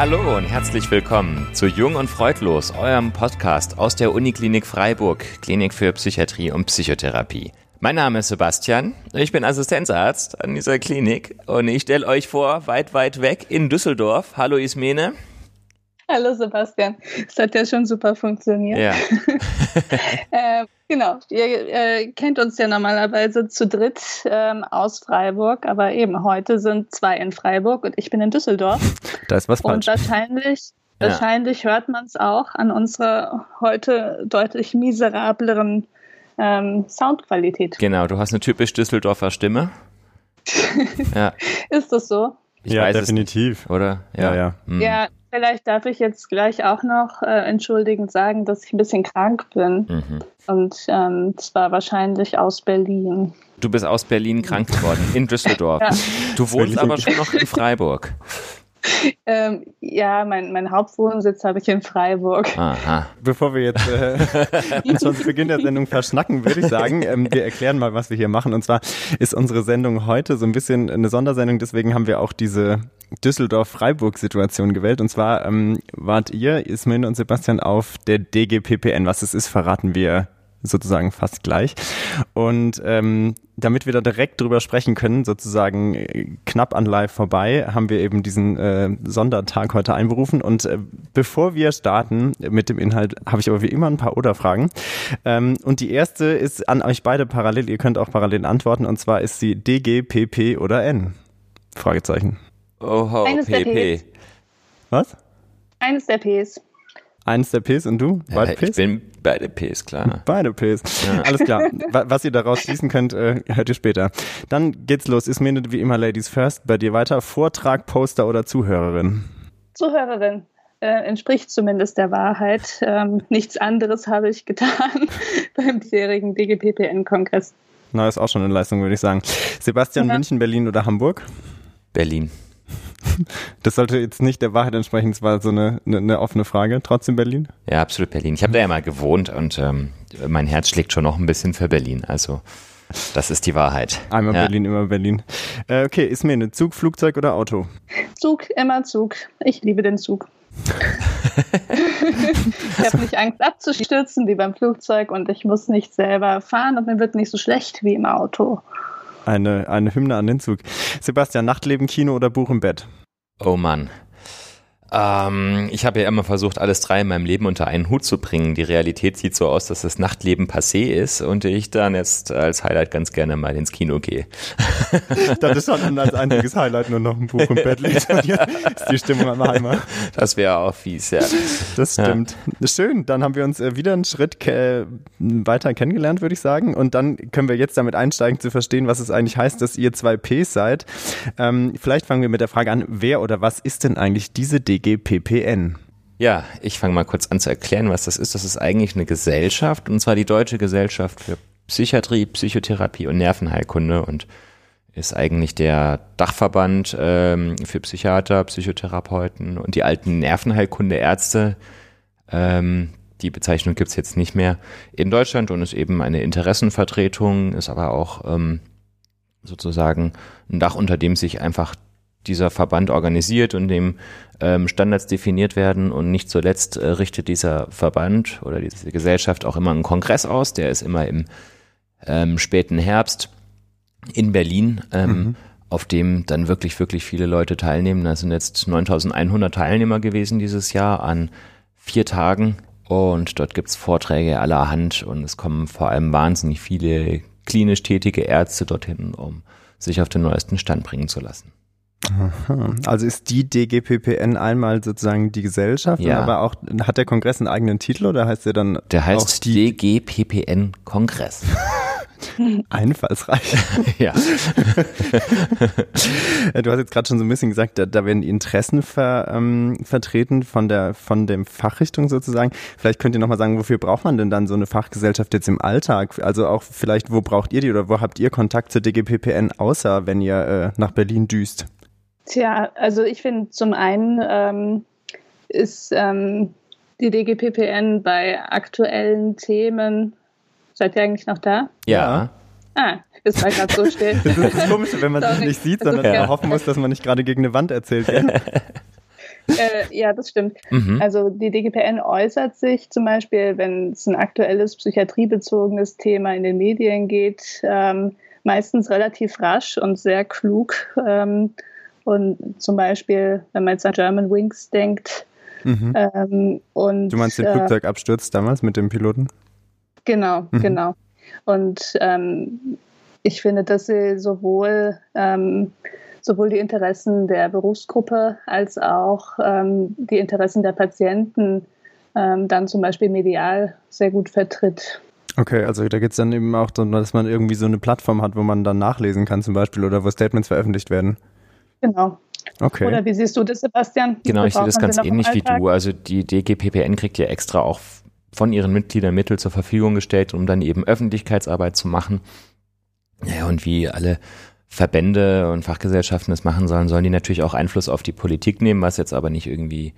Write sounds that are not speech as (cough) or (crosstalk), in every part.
Hallo und herzlich willkommen zu Jung und Freudlos, eurem Podcast aus der Uniklinik Freiburg, Klinik für Psychiatrie und Psychotherapie. Mein Name ist Sebastian, ich bin Assistenzarzt an dieser Klinik und ich stelle euch vor, weit, weit weg in Düsseldorf. Hallo Ismene. Hallo Sebastian, das hat ja schon super funktioniert. Ja. (laughs) äh, genau, ihr äh, kennt uns ja normalerweise zu dritt ähm, aus Freiburg, aber eben heute sind zwei in Freiburg und ich bin in Düsseldorf. (laughs) Da ist was falsch. Und wahrscheinlich, ja. wahrscheinlich hört man es auch an unserer heute deutlich miserableren ähm, Soundqualität. Genau, du hast eine typisch Düsseldorfer Stimme. (laughs) ja. Ist das so? Ich ja, definitiv. Nicht, oder? Ja, ja. Ja. Hm. ja. Vielleicht darf ich jetzt gleich auch noch äh, entschuldigend sagen, dass ich ein bisschen krank bin. Mhm. Und ähm, zwar wahrscheinlich aus Berlin. Du bist aus Berlin krank geworden, in (laughs) Düsseldorf. ja. Du wohnst aber schon noch in (laughs) Freiburg. (laughs) Ähm, ja, mein, mein Hauptwohnsitz habe ich in Freiburg. Aha. Bevor wir jetzt äh, (laughs) zu Beginn der Sendung verschnacken, würde ich sagen, ähm, wir erklären mal, was wir hier machen. Und zwar ist unsere Sendung heute so ein bisschen eine Sondersendung, deswegen haben wir auch diese Düsseldorf-Freiburg-Situation gewählt. Und zwar ähm, wart ihr, Ismin und Sebastian, auf der DGPPN. Was es ist, verraten wir sozusagen fast gleich. Und ähm, damit wir da direkt drüber sprechen können, sozusagen äh, knapp an live vorbei, haben wir eben diesen äh, Sondertag heute einberufen. Und äh, bevor wir starten mit dem Inhalt, habe ich aber wie immer ein paar Oder-Fragen. Ähm, und die erste ist an euch beide parallel. Ihr könnt auch parallel antworten. Und zwar ist sie DG, PP oder N? Fragezeichen. Oho, Eines PP. Was? Eines der Ps. Eins der Ps und du? Beide ja, Ps? Ich bin beide Ps, klar. Beide Ps. Ja. Alles klar. (laughs) Was ihr daraus schließen könnt, äh, hört ihr später. Dann geht's los. Ist mir wie immer Ladies First bei dir weiter. Vortrag, Poster oder Zuhörerin? Zuhörerin. Äh, entspricht zumindest der Wahrheit. Ähm, nichts anderes habe ich getan (laughs) beim bisherigen DGPPN-Kongress. Na, ist auch schon eine Leistung, würde ich sagen. Sebastian, ja. München, Berlin oder Hamburg? Berlin. (laughs) Das sollte jetzt nicht der Wahrheit entsprechen, es war so eine, eine, eine, offene Frage. Trotzdem Berlin? Ja, absolut Berlin. Ich habe da ja mal gewohnt und ähm, mein Herz schlägt schon noch ein bisschen für Berlin. Also das ist die Wahrheit. Einmal ja. Berlin, immer Berlin. Äh, okay, ist mir eine Zug, Flugzeug oder Auto? Zug, immer Zug. Ich liebe den Zug. ich habe nicht Angst abzustürzen wie beim Flugzeug und ich muss nicht selber fahren und mir wird nicht so schlecht wie im Auto. Eine, eine Hymne an den Zug. Sebastian, Nachtleben, Kino oder Buch im Bett? Oh Mann. Ähm, ich habe ja immer versucht, alles drei in meinem Leben unter einen Hut zu bringen. Die Realität sieht so aus, dass das Nachtleben passé ist und ich dann jetzt als Highlight ganz gerne mal ins Kino gehe. (laughs) das ist schon als einziges Highlight nur noch ein Buch im Bett liegt und (laughs) ist die Stimmung am Eimer. Das wäre auch fies, ja. Das stimmt. Ja. Schön, dann haben wir uns äh, wieder einen Schritt ke weiter kennengelernt, würde ich sagen. Und dann können wir jetzt damit einsteigen zu verstehen, was es eigentlich heißt, dass ihr zwei Ps seid. Ähm, vielleicht fangen wir mit der Frage an, wer oder was ist denn eigentlich diese D DGPPN. Ja, ich fange mal kurz an zu erklären, was das ist. Das ist eigentlich eine Gesellschaft, und zwar die Deutsche Gesellschaft für Psychiatrie, Psychotherapie und Nervenheilkunde und ist eigentlich der Dachverband ähm, für Psychiater, Psychotherapeuten und die alten Nervenheilkundeärzte. Ähm, die Bezeichnung gibt's jetzt nicht mehr in Deutschland und ist eben eine Interessenvertretung, ist aber auch ähm, sozusagen ein Dach, unter dem sich einfach dieser Verband organisiert und dem ähm, Standards definiert werden. Und nicht zuletzt äh, richtet dieser Verband oder diese Gesellschaft auch immer einen Kongress aus. Der ist immer im ähm, späten Herbst in Berlin, ähm, mhm. auf dem dann wirklich, wirklich viele Leute teilnehmen. Da sind jetzt 9100 Teilnehmer gewesen dieses Jahr an vier Tagen. Und dort gibt's Vorträge aller Hand und es kommen vor allem wahnsinnig viele klinisch tätige Ärzte dorthin, um sich auf den neuesten Stand bringen zu lassen. Aha. Also ist die DGPPN einmal sozusagen die Gesellschaft, ja. aber auch hat der Kongress einen eigenen Titel oder heißt der dann? Der heißt DGPPN Kongress. (laughs) Einfallsreich. (laughs) (laughs) ja. du hast jetzt gerade schon so ein bisschen gesagt, da, da werden die Interessen ver, ähm, vertreten von der von dem Fachrichtung sozusagen. Vielleicht könnt ihr nochmal sagen, wofür braucht man denn dann so eine Fachgesellschaft jetzt im Alltag? Also auch vielleicht, wo braucht ihr die oder wo habt ihr Kontakt zur DGPPN, außer wenn ihr äh, nach Berlin düst? Tja, also ich finde zum einen ähm, ist ähm, die DGPPN bei aktuellen Themen, seid ihr eigentlich noch da? Ja. Ah, ist war gerade so still. Das ist das Komische, wenn man sich nicht sieht, sondern ja. hoffen muss, dass man nicht gerade gegen eine Wand erzählt. Ja? (laughs) äh, ja, das stimmt. Mhm. Also die DGPN äußert sich zum Beispiel, wenn es ein aktuelles psychiatriebezogenes Thema in den Medien geht, ähm, meistens relativ rasch und sehr klug. Ähm, und zum Beispiel, wenn man jetzt an German Wings denkt. Mhm. Ähm, und, du meinst den äh, Flugzeugabsturz damals mit dem Piloten? Genau, mhm. genau. Und ähm, ich finde, dass sie sowohl ähm, sowohl die Interessen der Berufsgruppe als auch ähm, die Interessen der Patienten ähm, dann zum Beispiel medial sehr gut vertritt. Okay, also da geht es dann eben auch darum, dass man irgendwie so eine Plattform hat, wo man dann nachlesen kann zum Beispiel oder wo Statements veröffentlicht werden. Genau. Okay. Oder wie siehst du das, Sebastian? Genau, ich sehe das ganz ähnlich wie du. Also die DGPPN kriegt ja extra auch von ihren Mitgliedern Mittel zur Verfügung gestellt, um dann eben Öffentlichkeitsarbeit zu machen. Ja, und wie alle Verbände und Fachgesellschaften das machen sollen, sollen die natürlich auch Einfluss auf die Politik nehmen, was jetzt aber nicht irgendwie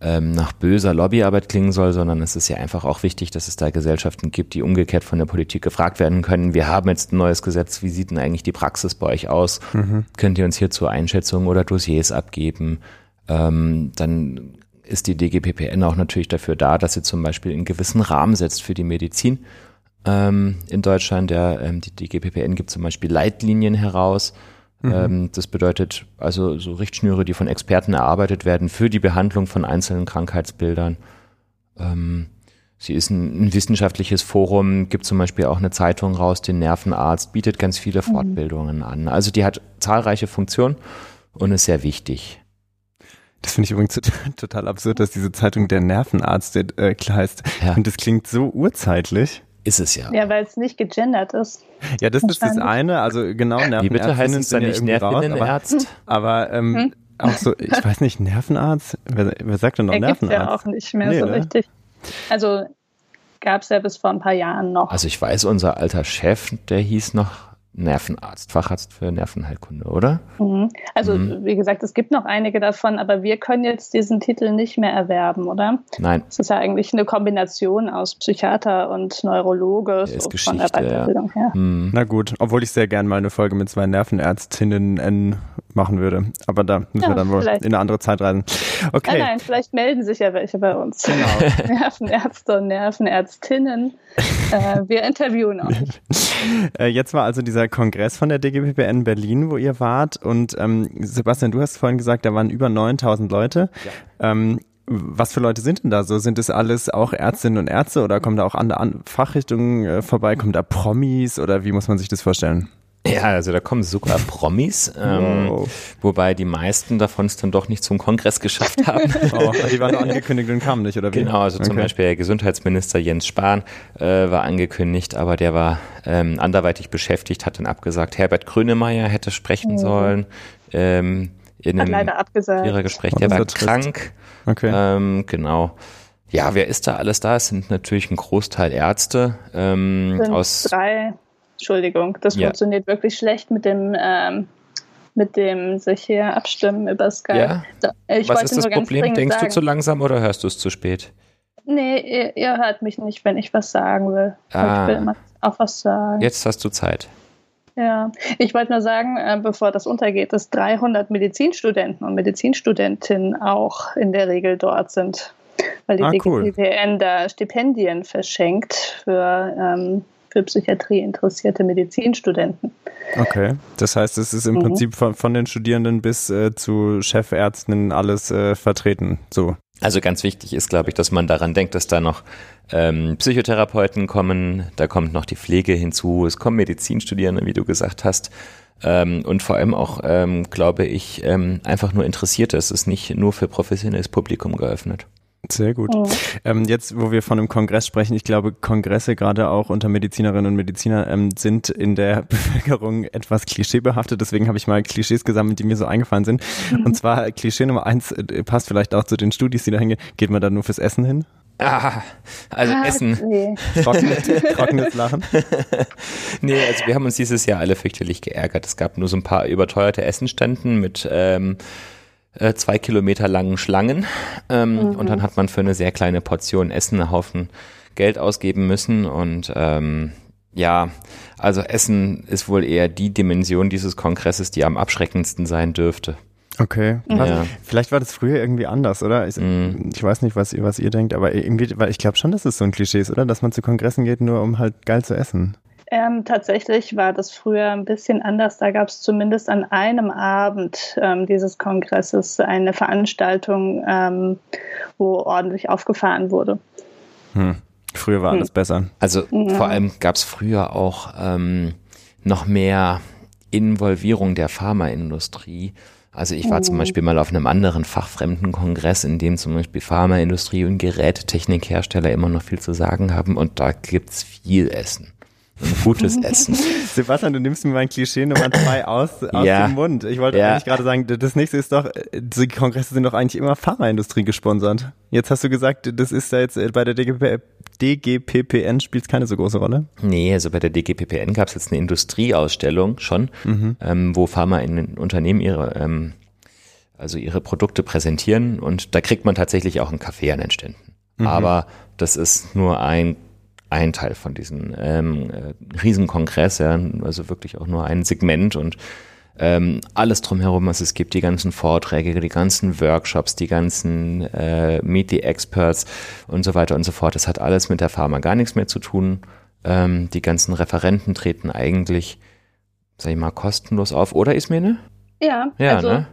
ähm, nach böser Lobbyarbeit klingen soll, sondern es ist ja einfach auch wichtig, dass es da Gesellschaften gibt, die umgekehrt von der Politik gefragt werden können. Wir haben jetzt ein neues Gesetz, wie sieht denn eigentlich die Praxis bei euch aus? Mhm. Könnt ihr uns hierzu Einschätzungen oder Dossiers abgeben? Ähm, dann ist die DGPPN auch natürlich dafür da, dass sie zum Beispiel einen gewissen Rahmen setzt für die Medizin ähm, in Deutschland. Der, ähm, die DGPPN gibt zum Beispiel Leitlinien heraus. Mhm. Ähm, das bedeutet also so Richtschnüre, die von Experten erarbeitet werden für die Behandlung von einzelnen Krankheitsbildern. Ähm, sie ist ein, ein, wissenschaftliches Forum, gibt zum Beispiel auch eine Zeitung raus, den Nervenarzt, bietet ganz viele mhm. Fortbildungen an. Also die hat zahlreiche Funktionen und ist sehr wichtig. Das finde ich übrigens (laughs) total absurd, dass diese Zeitung der Nervenarzt äh, heißt. Ja. Und das klingt so urzeitlich. Ist es ja. Ja, weil es nicht gegendert ist. Ja, das ist das eine. Also genau, Nervenarzt. Wie bitte heißt es dann nicht Nervenarzt? Aber, aber ähm, hm? auch so, ich weiß nicht, Nervenarzt? Wer, wer sagt denn noch Nervenarzt? ja auch nicht mehr nee, so ne? richtig. Also gab es ja bis vor ein paar Jahren noch. Also ich weiß, unser alter Chef, der hieß noch Nervenarzt, Facharzt für Nervenheilkunde, oder? Mhm. Also mhm. wie gesagt, es gibt noch einige davon, aber wir können jetzt diesen Titel nicht mehr erwerben, oder? Nein. Es ist ja eigentlich eine Kombination aus Psychiater und Neurologe so ist von der Weiterbildung ja. her. Mhm. Na gut, obwohl ich sehr gerne mal eine Folge mit zwei Nervenärztinnen machen würde. Aber da müssen ja, wir dann wohl vielleicht. in eine andere Zeit reisen. Okay. Nein, nein, vielleicht melden sich ja welche bei uns. Genau. (laughs) Nervenärzte und Nervenärztinnen. äh, wir interviewen euch. (laughs) Äh, jetzt war also dieser Kongress von der DGPPN Berlin, wo ihr wart. Und ähm, Sebastian, du hast vorhin gesagt, da waren über 9000 Leute. Ja. Ähm, was für Leute sind denn da so? Sind das alles auch Ärztinnen und Ärzte oder kommen da auch andere Fachrichtungen äh, vorbei? Kommen da Promis oder wie muss man sich das vorstellen? Ja, also da kommen sogar Promis, ähm, wow. wobei die meisten davon es dann doch nicht zum Kongress geschafft haben. (laughs) Oh, die waren nur (laughs) angekündigt und kamen nicht, oder wie? Genau, also okay. zum Beispiel der Gesundheitsminister Jens Spahn äh, war angekündigt, aber der war ähm, anderweitig beschäftigt, hat dann abgesagt. Herbert Grönemeyer hätte sprechen oh. sollen. Ähm, in einem leider abgesagt. Gespräch, der war krank. Okay. Ähm, genau. Ja, wer ist da alles da? Es sind natürlich ein Großteil Ärzte ähm, aus drei Entschuldigung, das ja. funktioniert wirklich schlecht mit dem, ähm, mit dem sich hier abstimmen über Skype. Ja? Ich Was ist das Problem? Denkst sagen, du zu langsam oder hörst du es zu spät? Nee, ihr, ihr, hört mich nicht, wenn ich was sagen will. Ah. Ich will immer auch was sagen. Jetzt hast du Zeit. Ja, ich wollte nur sagen, äh, bevor das untergeht, dass 300 Medizinstudenten und Medizinstudentinnen auch in der Regel dort sind, weil die ah, cool. da Stipendien verschenkt für ähm, für Psychiatrie interessierte Medizinstudenten. Okay, das heißt, es ist im mhm. Prinzip von, von, den Studierenden bis äh, zu Chefärzten alles äh, vertreten. So. Also ganz wichtig ist, glaube ich, dass man daran denkt, dass da noch ähm, Psychotherapeuten kommen, da kommt noch die Pflege hinzu, es kommen Medizinstudierende, wie du gesagt hast. Ähm, und vor allem auch, ähm, glaube ich, ähm, einfach nur Interessierte. Es ist nicht nur für professionelles Publikum geöffnet. Sehr gut. Mhm. Ähm, jetzt, wo wir von einem Kongress sprechen, ich glaube, Kongresse gerade auch unter Medizinerinnen und Medizinern ähm, sind in der (laughs) Bevölkerung etwas klischeebehaftet. Deswegen habe ich mal Klischees gesammelt, die mir so eingefallen sind. Mhm. Und zwar Klischee Nummer eins äh, passt vielleicht auch zu den Studis, die da hingehen. Geht man da nur fürs Essen hin? Ah, also ah, Essen. Nee. Trockenes, (laughs) trockenes Lachen. (laughs) nee, also wir haben uns dieses Jahr alle fürchterlich geärgert. Es gab nur so ein paar überteuerte Essenständen mit ähm, äh, zwei Kilometer langen Schlangen. Ähm, mhm. Und dann hat man für eine sehr kleine Portion Essen einen Haufen Geld ausgeben müssen. Und ähm, ja, also Essen ist wohl eher die Dimension dieses Kongresses, die am abschreckendsten sein dürfte. Okay. Ja. Vielleicht war das früher irgendwie anders, oder? Ich, mm. ich weiß nicht, was, was ihr denkt, aber irgendwie, weil ich glaube schon, dass es so ein Klischee ist, oder? Dass man zu Kongressen geht, nur um halt geil zu essen. Ähm, tatsächlich war das früher ein bisschen anders. Da gab es zumindest an einem Abend ähm, dieses Kongresses eine Veranstaltung, ähm, wo ordentlich aufgefahren wurde. Hm. Früher war alles hm. besser. Also ja. vor allem gab es früher auch ähm, noch mehr Involvierung der Pharmaindustrie. Also ich war zum Beispiel mal auf einem anderen fachfremden Kongress, in dem zum Beispiel Pharmaindustrie und Gerätetechnikhersteller immer noch viel zu sagen haben und da gibt's viel Essen gutes (laughs) Essen. Sebastian, du nimmst mir mein Klischee Nummer zwei aus, aus ja. dem Mund. Ich wollte ja. eigentlich gerade sagen, das nächste ist doch, die Kongresse sind doch eigentlich immer Pharmaindustrie gesponsert. Jetzt hast du gesagt, das ist da jetzt äh, bei der DGP, DGPPN spielt es keine so große Rolle? Nee, also bei der DGPPN gab es jetzt eine Industrieausstellung schon, mhm. ähm, wo Pharmaunternehmen ihre ähm, also ihre Produkte präsentieren und da kriegt man tatsächlich auch einen Kaffee an den Ständen. Mhm. Aber das ist nur ein ein Teil von diesem ähm, äh, Riesenkongress, ja, also wirklich auch nur ein Segment und ähm, alles drumherum, was es gibt, die ganzen Vorträge, die ganzen Workshops, die ganzen äh, Meet the Experts und so weiter und so fort. Das hat alles mit der Pharma gar nichts mehr zu tun. Ähm, die ganzen Referenten treten eigentlich, sag ich mal, kostenlos auf. Oder Ismene? Ja, ja also ne?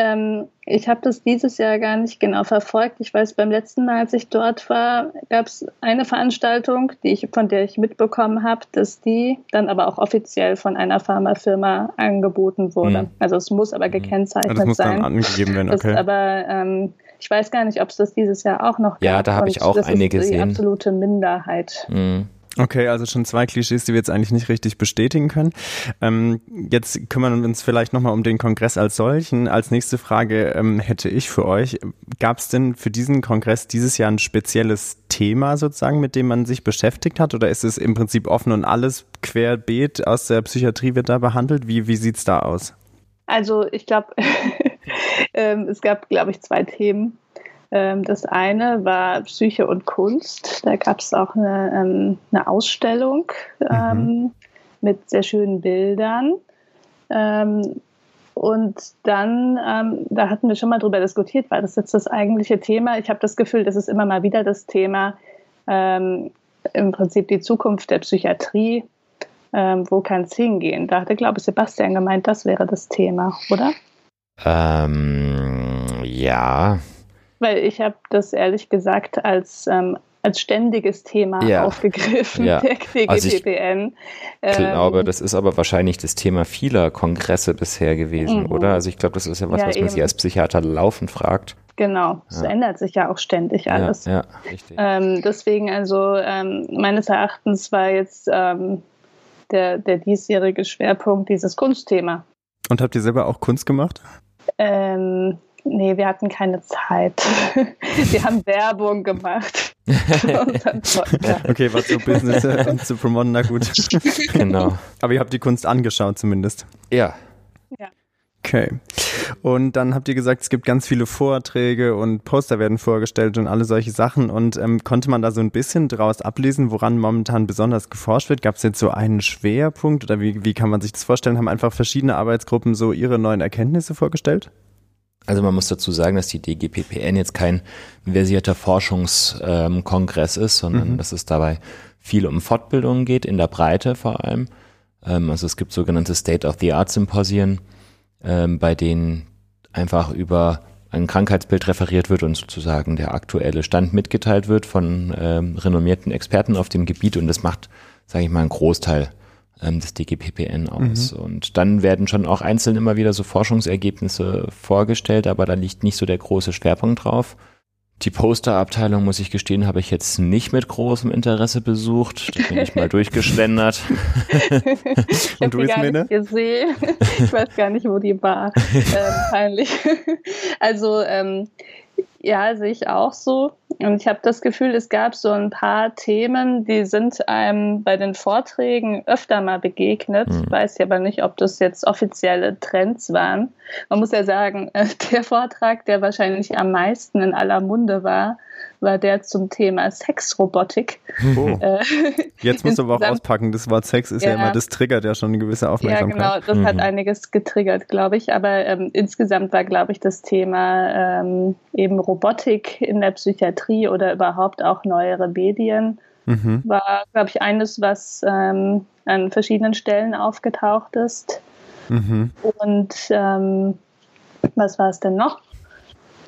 Ähm, ich habe das dieses Jahr gar nicht genau verfolgt. Ich weiß, beim letzten Mal, als ich dort war, gab es eine Veranstaltung, die ich, von der ich mitbekommen habe, dass die dann aber auch offiziell von einer Pharmafirma angeboten wurde. Mhm. Also es muss aber hm. gekennzeichnet das muss sein. Dann angegeben werden, okay. Das aber ähm, ich weiß gar nicht, ob es das dieses Jahr auch noch gab. Ja, da habe ich auch das eine ist gesehen. Die absolute Minderheit. Mhm. Okay, also schon zwei Klischees, die wir jetzt eigentlich nicht richtig bestätigen können. Ähm, jetzt kümmern wir uns vielleicht nochmal um den Kongress als solchen. Als nächste Frage ähm, hätte ich für euch, gab es denn für diesen Kongress dieses Jahr ein spezielles Thema sozusagen, mit dem man sich beschäftigt hat? Oder ist es im Prinzip offen und alles querbeet aus der Psychiatrie wird da behandelt? Wie, wie sieht's da aus? Also ich glaube, (laughs) ähm, es gab, glaube ich, zwei Themen. Ähm, das eine war Psyche und Kunst. Da gab es auch eine, ähm, eine Ausstellung ähm, mhm. mit sehr schönen Bildern. und dann, da hatten wir schon mal drüber diskutiert, war das jetzt das eigentliche Thema? Ich habe das Gefühl, das ist immer mal wieder das Thema, im Prinzip die Zukunft der Psychiatrie. wo kann es hingehen? Da hatte, glaube ich, Sebastian gemeint, das wäre das Thema, oder? Ähm, ja, weil ich habe das ehrlich gesagt als, ähm, als ständiges Thema ja. aufgegriffen, ja. der KGPPN. Also ich ähm, glaube, das ist aber wahrscheinlich das Thema vieler Kongresse bisher gewesen, mhm. oder? Also ich glaube, das ist ja was, ja, was man eben. sich als Psychiater laufend fragt. Genau, es ändert sich ja auch ständig alles. Ja, richtig. Ähm, deswegen also ähm, meines Erachtens war jetzt ähm, der, der diesjährige Schwerpunkt dieses Kunstthema. Und habt ihr selber auch Kunst gemacht? Ähm, Nee, wir hatten keine Zeit. (laughs) wir haben Werbung gemacht. (laughs) okay, was so Business äh, und (laughs) zu promoten, na gut. Genau. Aber ihr habt die Kunst angeschaut zumindest. Ja. Ja. Okay. Und dann habt ihr gesagt, es gibt ganz viele Vorträge und Poster werden vorgestellt und alle solche Sachen. Und ähm, konnte man da so ein bisschen draus ablesen, woran momentan besonders geforscht wird? Gab es jetzt so einen Schwerpunkt oder wie, wie kann man sich das vorstellen? Haben einfach verschiedene Arbeitsgruppen so ihre neuen Erkenntnisse vorgestellt? Also man muss dazu sagen, dass die DGPPN jetzt kein versierter Forschungskongress ähm, ist, sondern mhm. dass es dabei viel um Fortbildungen geht, in der Breite vor allem. Ähm, also es gibt sogenannte State-of-the-Art-Symposien, ähm, bei denen einfach über ein Krankheitsbild referiert wird und sozusagen der aktuelle Stand mitgeteilt wird von ähm, renommierten Experten auf dem Gebiet und das macht, sage ich mal, einen Großteil ähm, des DGPPN aus. Mhm. Und dann werden schon auch einzeln immer wieder so Forschungsergebnisse vorgestellt, aber da liegt nicht so der große Schwerpunkt drauf. Die Posterabteilung, muss ich gestehen, habe ich jetzt nicht mit großem Interesse besucht. Da bin ich mal (laughs) durchgeschlendert. ich habe die gar nicht gesehen. Ich weiß gar nicht, wo die war. (laughs) Ähm, peinlich. Also ähm, Ja, sehe ich auch so. Und ich habe das Gefühl, es gab so ein paar Themen, die sind einem bei den Vorträgen öfter mal begegnet. Mhm. Ich weiß ja aber nicht, ob das jetzt offizielle Trends waren. Man muss ja sagen, (laughs) der Vortrag, der wahrscheinlich am meisten in aller Munde war, war der zum Thema Sexrobotik. Oh. (laughs) Äh, Jetzt musst du aber auch auspacken, das Wort Sex ist ja, ja immer, das triggert ja schon eine gewisse Aufmerksamkeit. Ja, genau, das mhm. hat einiges getriggert, glaube ich. Aber ähm, insgesamt war, glaube ich, das Thema ähm, eben Robotik in der Psychiatrie oder überhaupt auch neuere Medien mhm. war, glaube ich, eines, was ähm, an verschiedenen Stellen aufgetaucht ist. Mhm. Und ähm, was war es denn noch?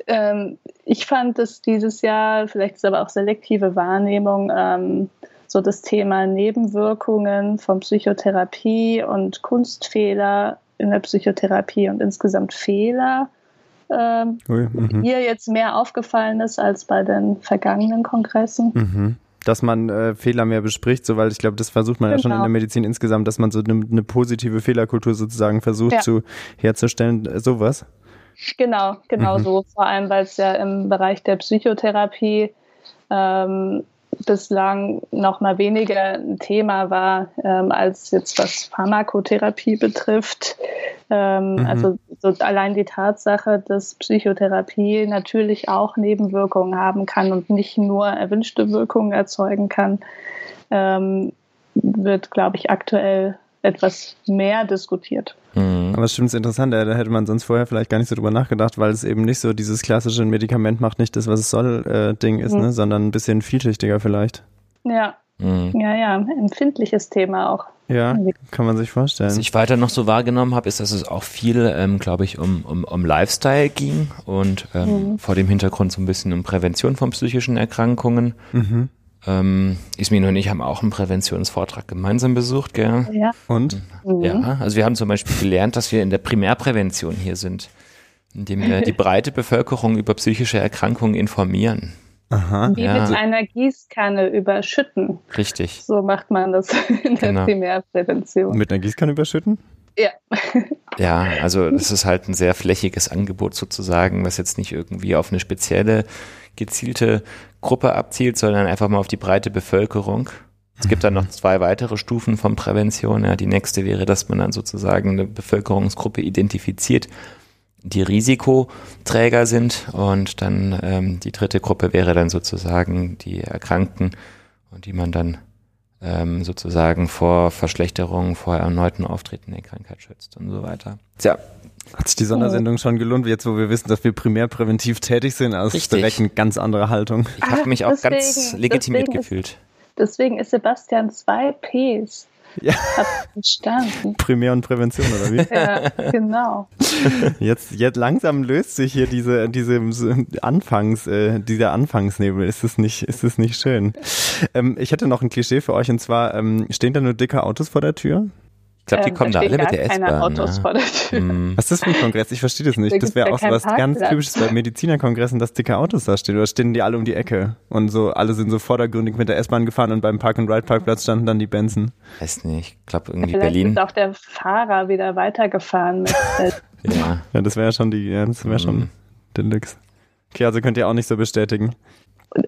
ähm, ich fand es dieses Jahr, vielleicht ist aber auch selektive Wahrnehmung, ähm, so das Thema Nebenwirkungen von Psychotherapie und Kunstfehler in der Psychotherapie und insgesamt Fehler ähm, Ui, mhm. hier jetzt mehr aufgefallen ist als bei den vergangenen Kongressen. Mhm dass man äh, Fehler mehr bespricht, so weil ich glaube, das versucht man genau. ja schon in der genau. Medizin insgesamt, dass man so eine, eine positive Fehlerkultur sozusagen versucht ja. zu herzustellen, sowas. Genau, genau mhm. so. Vor allem, weil es ja im Bereich der Psychotherapie ähm, bislang noch mal weniger ein Thema war, ähm, als jetzt was Pharmakotherapie betrifft. Ähm, mhm. Also so allein die Tatsache, dass Psychotherapie natürlich auch Nebenwirkungen haben kann und nicht nur erwünschte Wirkungen erzeugen kann, ähm, wird, glaube ich, aktuell etwas mehr diskutiert. Mhm. Aber es stimmt, es ist interessant, da hätte man sonst vorher vielleicht gar nicht so drüber nachgedacht, weil es eben nicht so dieses klassische Medikament macht nicht das, was es soll, äh, Ding ist, mhm. ne, sondern ein bisschen vielschichtiger vielleicht. Ja. Mhm. Ja, ja, empfindliches Thema auch. Ja, kann man sich vorstellen. Was ich weiter noch so wahrgenommen habe, ist, dass es auch viel, ähm, glaube ich, um, um, um Lifestyle ging und ähm, mhm. vor dem Hintergrund so ein bisschen um Prävention von psychischen Erkrankungen. Mhm. Ähm, Ismin und ich haben auch einen Präventionsvortrag gemeinsam besucht, gell? Ja. Und? Ja, mhm. also wir haben zum Beispiel gelernt, dass wir in der Primärprävention hier sind, indem wir die breite Bevölkerung über psychische Erkrankungen informieren. Aha. Wie ja. mit einer Gießkanne überschütten. Richtig. So macht man das in der genau. Primärprävention. Mit einer Gießkanne überschütten? Ja. Ja, also das ist halt ein sehr flächiges Angebot sozusagen, was jetzt nicht irgendwie auf eine spezielle gezielte Gruppe abzielt, sondern einfach mal auf die breite Bevölkerung. Es gibt dann noch zwei weitere Stufen von Prävention. Ja, die nächste wäre, dass man dann sozusagen eine Bevölkerungsgruppe identifiziert, die Risikoträger sind. Und dann ähm, die dritte Gruppe wäre dann sozusagen die Erkrankten und die man dann ähm, sozusagen vor Verschlechterungen, vor erneuten Auftreten der Krankheit schützt und so weiter. Tja, hat sich die Sondersendung schon gelohnt, jetzt wo wir wissen, dass wir primär präventiv tätig sind, also Richtig. direkt eine ganz andere Haltung. Ich habe mich auch deswegen, ganz legitimiert gefühlt. Ist, deswegen ist Sebastian zwei Ps. Ja. Verstanden. Primär und Prävention, oder wie? ja, genau. Jetzt, jetzt langsam löst sich hier diese, diese Anfangs, äh, dieser Anfangsnebel. Ist es nicht, ist es nicht schön? Ähm, ich hätte noch ein Klischee für euch und zwar, ähm, stehen da nur dicke Autos vor der Tür? Ich glaube, die ähm, kommen da, alle mit der S-Bahn. Autos ne? vor der Tür. Hm. Was ist das für ein Kongress? Ich verstehe das nicht. Das wäre auch so was ganz typisches bei Medizinerkongressen, dass dicke Autos da stehen. Oder stehen die alle um die Ecke? Und so, alle sind so vordergründig mit der S-Bahn gefahren und beim Park-and-Ride-Parkplatz standen dann die Benzen. Weiß nicht. Ich glaube irgendwie Vielleicht Berlin. ist auch der Fahrer wieder weitergefahren mit. (laughs) ja. ja, das wäre ja schon die, ja, das wäre schon hm. Deluxe. Okay, also könnt ihr auch nicht so bestätigen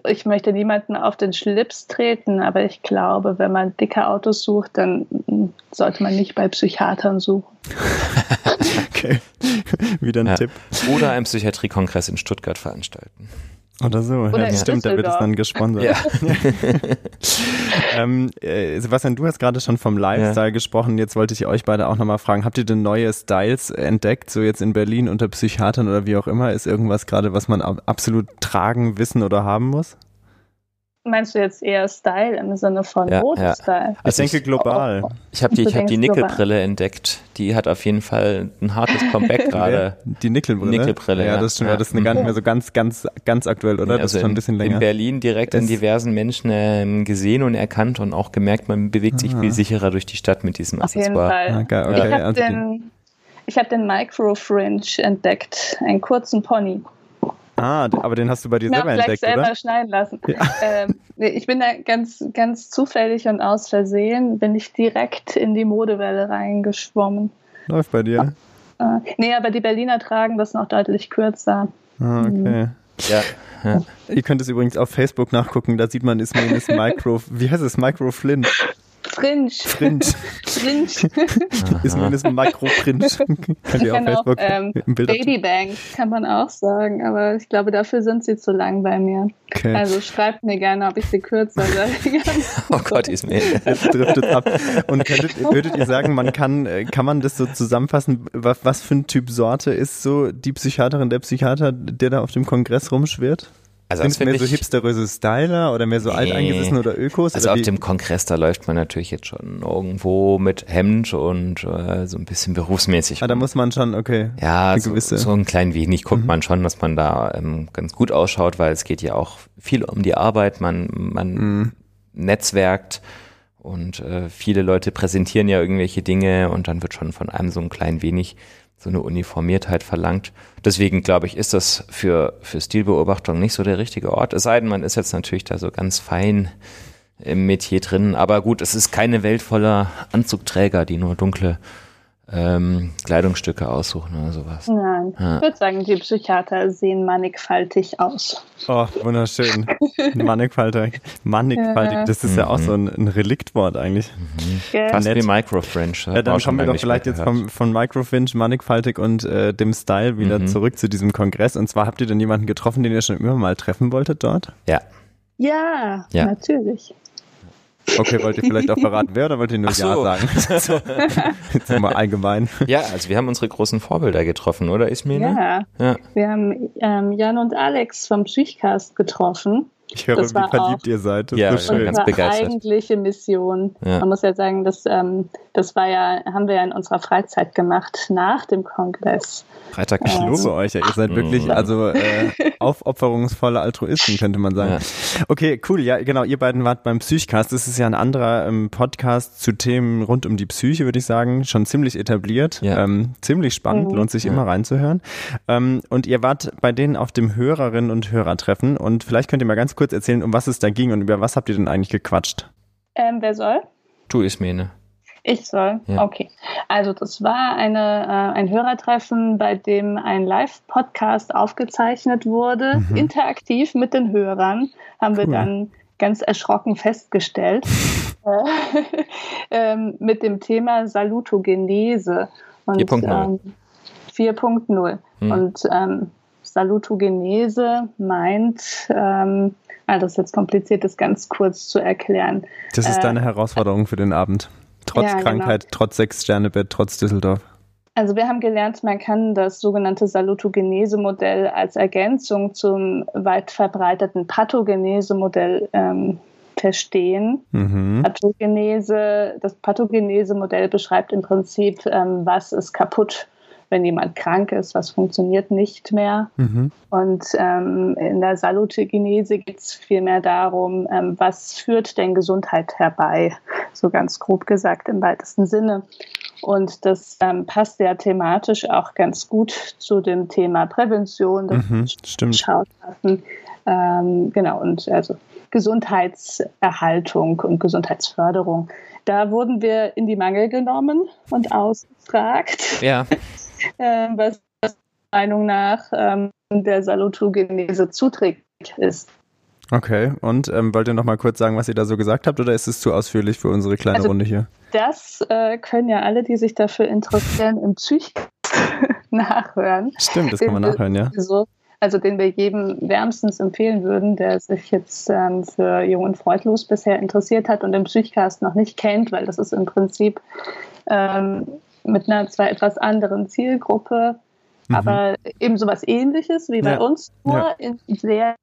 ich möchte niemanden auf den Schlips treten, aber ich glaube, wenn man dicke Autos sucht, dann sollte man nicht bei Psychiatern suchen. (laughs) okay, wieder ein ja. Tipp. Oder einen Psychiatriekongress in Stuttgart veranstalten. Oder so, Oder ja, stimmt, da wird es dann gesponsert. Ja. (laughs) ähm, äh, Sebastian, du hast gerade schon vom Lifestyle ja. gesprochen. Jetzt wollte ich euch beide auch nochmal fragen, habt ihr denn neue Styles entdeckt, so jetzt in Berlin unter Psychiatern oder wie auch immer? Ist irgendwas gerade, was man absolut tragen, wissen oder haben muss? Meinst du jetzt eher Style im Sinne von ja, Modestyle? Ja. Also ich denke global. Oh, oh. Ich habe die, ich hab die Nickelbrille entdeckt. Die hat auf jeden Fall ein hartes Comeback (laughs) gerade. die Nickelbrille? Nickelbrille, ja. ja. das stimmt. Ja. Das ist gar nicht mehr so ganz, ganz, ganz aktuell, oder? Ja, also das ist schon ein bisschen länger. In Berlin direkt an diversen Menschen ähm, gesehen und erkannt und auch gemerkt, man bewegt sich ah. viel sicherer durch die Stadt mit diesem auf Accessoire. Auf jeden Fall. Ah, okay. Ich habe also den, hab den Micro Fringe entdeckt, einen kurzen Pony. Ah, aber den hast du bei dir selber entdeckt, selber oder? schneiden lassen. Ja. (laughs) Ähm, ich bin da ganz, ganz zufällig und aus Versehen bin ich direkt in die Modewelle reingeschwommen. Läuft bei dir? Äh, nee, aber die Berliner tragen das noch deutlich kürzer. Ah, okay. Ja, Ja. Ihr könnt es übrigens auf Facebook nachgucken, da sieht man Ismenes Micro, (laughs) wie heißt es, Micro Flint. Fringe. Fringe. (laughs) Fringe. Ismenes Micro Fringe. (laughs) Könnt ihr auf Genau, Facebook ähm, Babybank kann man auch sagen, aber ich glaube, dafür sind sie zu lang bei mir. Okay. Also schreibt mir gerne, ob ich sie kürzer sage. (laughs) Oh Gott, Ismail. Es driftet ab. Und könntet, würdet ihr sagen, man kann, äh, kann man das so zusammenfassen, was, was für ein Typ Sorte ist so die Psychiaterin, der Psychiater, der da auf dem Kongress rumschwirrt? Also Sind es mehr so hipsteröse Styler oder mehr so Nee. alteingesessen oder Ökos? also oder auf dem Kongress, da läuft man natürlich jetzt schon irgendwo mit Hemd und äh, so ein bisschen berufsmäßig. ah, da muss man schon, okay. Ja, so, so ein klein wenig guckt Mhm. man schon, dass man da ähm, ganz gut ausschaut, weil es geht ja auch viel um die Arbeit. Man, man Mhm. netzwerkt und äh, viele Leute präsentieren ja irgendwelche Dinge und dann wird schon von einem so ein klein wenig so eine Uniformiertheit verlangt. Deswegen glaube ich, ist das für, für Stilbeobachtung nicht so der richtige Ort. Es sei denn, man ist jetzt natürlich da so ganz fein im Metier drin. Aber gut, es ist keine Welt voller Anzugträger, die nur dunkle ähm, Kleidungsstücke aussuchen oder sowas. Nein, Ja. ich würde sagen, die Psychiater sehen mannigfaltig aus. Oh, wunderschön. (laughs) Mannigfaltig. Mannigfaltig, Ja. das ist ja auch so ein, ein Reliktwort eigentlich. Gell? Fast nett. wie Microfringe. Ja, dann kommen wir doch vielleicht jetzt vom, von Microfinch, Mannigfaltig und äh, dem Style wieder Mhm. zurück zu diesem Kongress. Und zwar habt ihr denn jemanden getroffen, den ihr schon immer mal treffen wolltet dort? Ja. Ja, Ja. natürlich. Okay, wollt ihr vielleicht auch verraten, wer oder wollt ihr nur Ach so. Ja sagen? (laughs) Jetzt mal allgemein. ja, also wir haben unsere großen Vorbilder getroffen, oder Ismene? Ja, Ja. wir haben ähm, Jan und Alex vom Psychcast getroffen. Ich höre, Das wie verliebt auch- ihr seid. Das Ja, ist so schön. ganz Unsere begeistert. eigentliche Mission. Ja. Man muss ja sagen, das, ähm, das war ja, haben wir ja in unserer Freizeit gemacht nach dem Kongress. Freitag Ich Ja. lobe euch, ja. ihr seid wirklich Mhm. also äh, aufopferungsvolle Altruisten, könnte man sagen. Okay, cool. Ja, genau. Ihr beiden wart beim Psychcast. Das ist ja ein anderer ähm, Podcast zu Themen rund um die Psyche, würde ich sagen. Schon ziemlich etabliert. Ja. Ähm, ziemlich spannend. Mhm. Lohnt sich Ja. immer reinzuhören. Ähm, und ihr wart bei denen auf dem Hörerinnen und Hörertreffen. Und vielleicht könnt ihr mal ganz kurz erzählen, um was es da ging und über was habt ihr denn eigentlich gequatscht? Ähm, wer soll? Du Ismene. Ich soll? Ja. Okay. Also das war eine, äh, ein Hörertreffen, bei dem ein Live-Podcast aufgezeichnet wurde, Mhm. interaktiv mit den Hörern, haben wir Cool. dann ganz erschrocken festgestellt, (laughs) äh, (laughs) ähm, mit dem Thema Salutogenese. Und, 4.0. ähm, 4.0. Hm. Und ähm, Salutogenese meint, ähm, ah, das ist jetzt kompliziert, das ganz kurz zu erklären. Das ist Äh, deine Herausforderung für den Abend. Trotz Ja, genau. Krankheit, trotz Sechs-Sterne-Bett, trotz Düsseldorf. Also wir haben gelernt, man kann das sogenannte Salutogenese-Modell als Ergänzung zum weit verbreiteten Pathogenese-Modell ähm, verstehen. Mhm. Pathogenese, das Pathogenese-Modell beschreibt im Prinzip, ähm, was ist kaputt, wenn jemand krank ist, was funktioniert nicht mehr. Mhm. Und ähm, in der Salutogenese geht es vielmehr darum, ähm, was führt denn Gesundheit herbei, so ganz grob gesagt im weitesten Sinne. Und das ähm, passt ja thematisch auch ganz gut zu dem Thema Prävention, das Mhm. Stimmt. geschaut hatten. Ähm, genau, und also Gesundheitserhaltung und Gesundheitsförderung. Da wurden wir in die Mangel genommen und ausgefragt Ja. (laughs) ähm, was Meinung nach ähm, der Salutogenese zuträglich ist. Okay, und ähm, wollt ihr noch mal kurz sagen, was ihr da so gesagt habt, oder ist es zu ausführlich für unsere kleine Also- Runde hier? Das äh, können ja alle, die sich dafür interessieren, im Psychcast (laughs) nachhören. Stimmt, das kann man nachhören, ja. So, also den wir jedem wärmstens empfehlen würden, der sich jetzt ähm, für Jung und Freudlos bisher interessiert hat und den Psychcast noch nicht kennt, weil das ist im Prinzip ähm, mit einer zwar etwas anderen Zielgruppe, Mhm. aber eben sowas ähnliches wie bei Ja. uns, nur Ja. in sehr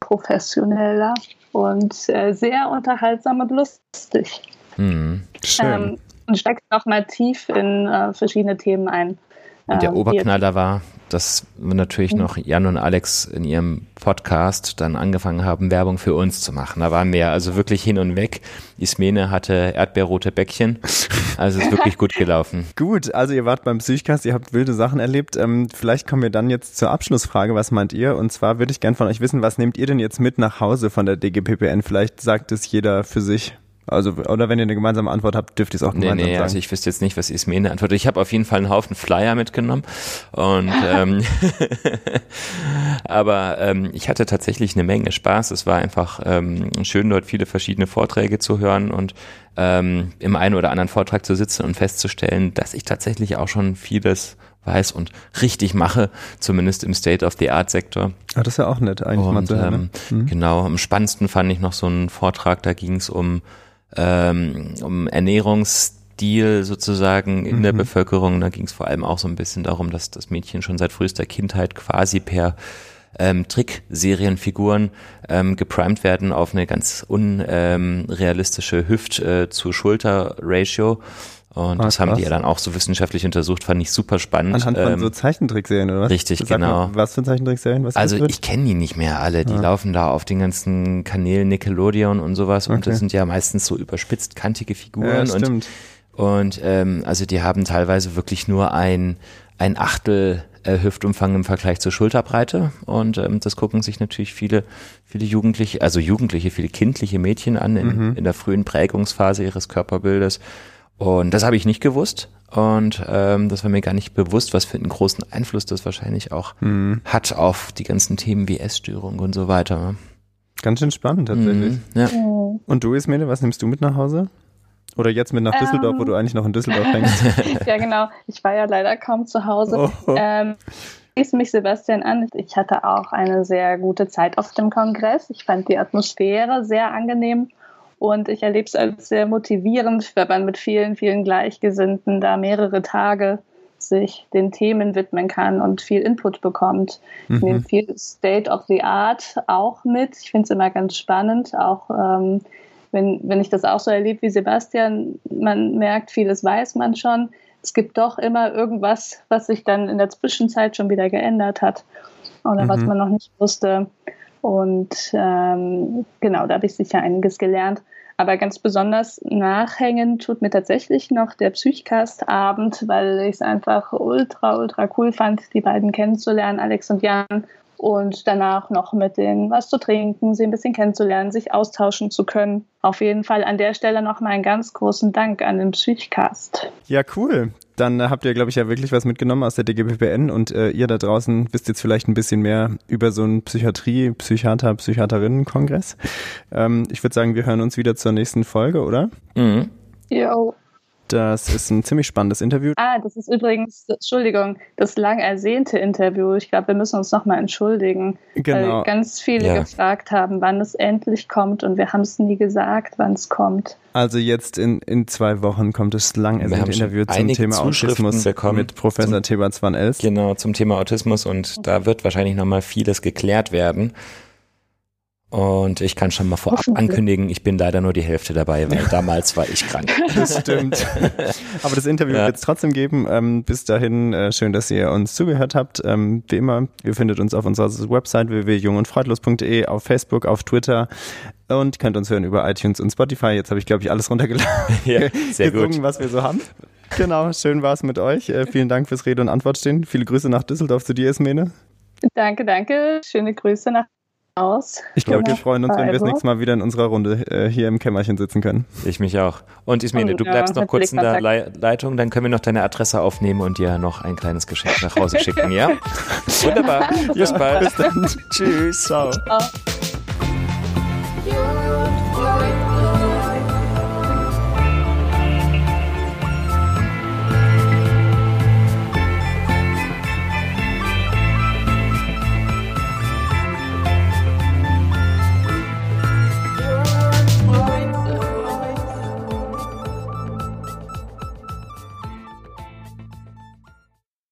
professioneller und äh, sehr unterhaltsam und lustig. Hm. Schön. Ähm, und steigt nochmal tief in äh, verschiedene Themen ein. Und der die Oberknaller war, dass wir natürlich noch Jan und Alex in ihrem Podcast dann angefangen haben, Werbung für uns zu machen. Da waren wir ja also wirklich hin und weg. Ismene hatte erdbeerrote Bäckchen. Also ist wirklich gut gelaufen. (laughs) Gut, also ihr wart beim Psychcast, ihr habt wilde Sachen erlebt. Ähm, vielleicht kommen wir dann jetzt zur Abschlussfrage. Was meint ihr? Und zwar würde ich gern von euch wissen, was nehmt ihr denn jetzt mit nach Hause von der DGPPN? Vielleicht sagt es jeder für sich. Also, oder wenn ihr eine gemeinsame Antwort habt, dürft ihr es auch gemeinsam nee, nee, sagen. Also ich wüsste jetzt nicht, was Ismene antwortet. Ich habe auf jeden Fall einen Haufen Flyer mitgenommen. Und (laughs) ähm, (laughs) aber ähm, ich hatte tatsächlich eine Menge Spaß. Es war einfach ähm, schön, dort viele verschiedene Vorträge zu hören und ähm, im einen oder anderen Vortrag zu sitzen und festzustellen, dass ich tatsächlich auch schon vieles weiß und richtig mache, zumindest im State-of-the-Art-Sektor. Ah, das ist ja auch nett, eigentlich und, mal zu hören. Ähm, mhm. Genau, am spannendsten fand ich noch so einen Vortrag, da ging es um, ähm, um Ernährungsstil sozusagen in mhm. der Bevölkerung. Da ging es vor allem auch so ein bisschen darum, dass das Mädchen schon seit frühester Kindheit quasi per ähm, Trickserienfiguren ähm, geprimed werden auf eine ganz unrealistische ähm, Hüft-zu-Schulter-Ratio. Und ah, das haben die ja dann auch so wissenschaftlich untersucht, fand ich super spannend. Anhand von ähm, so Zeichentrickserien oder was? Richtig, Sag genau. Mal, was für Zeichentrickserien? Was also ich kenne die nicht mehr alle. Die ah. laufen da auf den ganzen Kanälen Nickelodeon und sowas. Und das sind ja meistens so überspitzt kantige Figuren. Ja, stimmt. Und, und ähm, also die haben teilweise wirklich nur ein, ein Achtel äh, Hüftumfang im Vergleich zur Schulterbreite. Und ähm, das gucken sich natürlich viele, viele Jugendliche, also Jugendliche, viele kindliche Mädchen an in, mhm. in der frühen Prägungsphase ihres Körperbildes. Und das habe ich nicht gewusst. Und ähm, das war mir gar nicht bewusst, was für einen großen Einfluss das wahrscheinlich auch mhm. hat auf die ganzen Themen wie Essstörung und so weiter. Ganz schön spannend tatsächlich. Mhm, ja. Und du, Ismene, was nimmst du mit nach Hause? Oder jetzt mit nach Düsseldorf, ähm, wo du eigentlich noch in Düsseldorf hängst? (laughs) ja, genau. Ich war ja leider kaum zu Hause. Oh. Ähm, schließe mich Sebastian an. Ich hatte auch eine sehr gute Zeit auf dem Kongress. Ich fand die Atmosphäre sehr angenehm und ich erlebe es als sehr motivierend, wenn man mit vielen, vielen Gleichgesinnten da mehrere Tage sich den Themen widmen kann und viel Input bekommt. Mhm. Ich nehme viel State of the Art auch mit. Ich finde es immer ganz spannend, auch ähm, wenn, wenn ich das auch so erlebe wie Sebastian, man merkt, vieles weiß man schon. Es gibt doch immer irgendwas, was sich dann in der Zwischenzeit schon wieder geändert hat oder mhm. was man noch nicht wusste. Und ähm, genau, da habe ich sicher einiges gelernt. Aber ganz besonders nachhängen tut mir tatsächlich noch der Psychcast-Abend, weil ich es einfach ultra, ultra cool fand, die beiden kennenzulernen, Alex und Jan. Und danach noch mit denen was zu trinken, sie ein bisschen kennenzulernen, sich austauschen zu können. Auf jeden Fall an der Stelle nochmal einen ganz großen Dank an den Psychcast. Ja, cool dann habt ihr, glaube ich, ja wirklich was mitgenommen aus der DGPPN und äh, ihr da draußen wisst jetzt vielleicht ein bisschen mehr über so einen Psychiatrie, Psychiater, Psychiaterinnen-Kongress. Ähm, ich würde sagen, wir hören uns wieder zur nächsten Folge, oder? Mhm. Jo. Das ist ein ziemlich spannendes Interview. Ah, das ist übrigens, Entschuldigung, das lang ersehnte Interview. Ich glaube, wir müssen uns nochmal entschuldigen. Genau. Weil ganz viele ja. gefragt haben, wann es endlich kommt und wir haben es nie gesagt, wann es kommt. Also jetzt in, in zwei Wochen kommt das lang ersehnte Interview zum Thema Autismus bekommen mit Professor Thebats van Els. Genau, zum Thema Autismus und da wird wahrscheinlich nochmal vieles geklärt werden. Und ich kann schon mal vorab ankündigen, ich bin leider nur die Hälfte dabei, weil (laughs) damals war ich krank. Das stimmt. (laughs) Aber das Interview ja. wird es trotzdem geben. Ähm, bis dahin, äh, schön, dass ihr uns zugehört habt. Ähm, wie immer, ihr findet uns auf unserer Website www.jungundfreudlos.de, auf Facebook, auf Twitter und könnt uns hören über iTunes und Spotify. Jetzt habe ich, glaube ich, alles runtergeladen. (laughs) Ja, sehr gesungen, gut. was wir so haben. Genau, schön war es mit euch. Äh, vielen Dank fürs Rede und Antwort stehen. Viele Grüße nach Düsseldorf zu dir, Esmene. Danke, danke. Schöne Grüße nach aus. Ich glaube, wir freuen uns, wenn wir das nächste Mal wieder in unserer Runde äh, hier im Kämmerchen sitzen können. Ich mich auch. Und Ismene, du bleibst ja, noch kurz in der Le Leitung, dann können wir noch deine Adresse aufnehmen und dir noch ein kleines Geschenk nach Hause schicken, ja? (laughs) Wunderbar. Bis bald. Bis dann. Tschüss. Ciao. Ciao.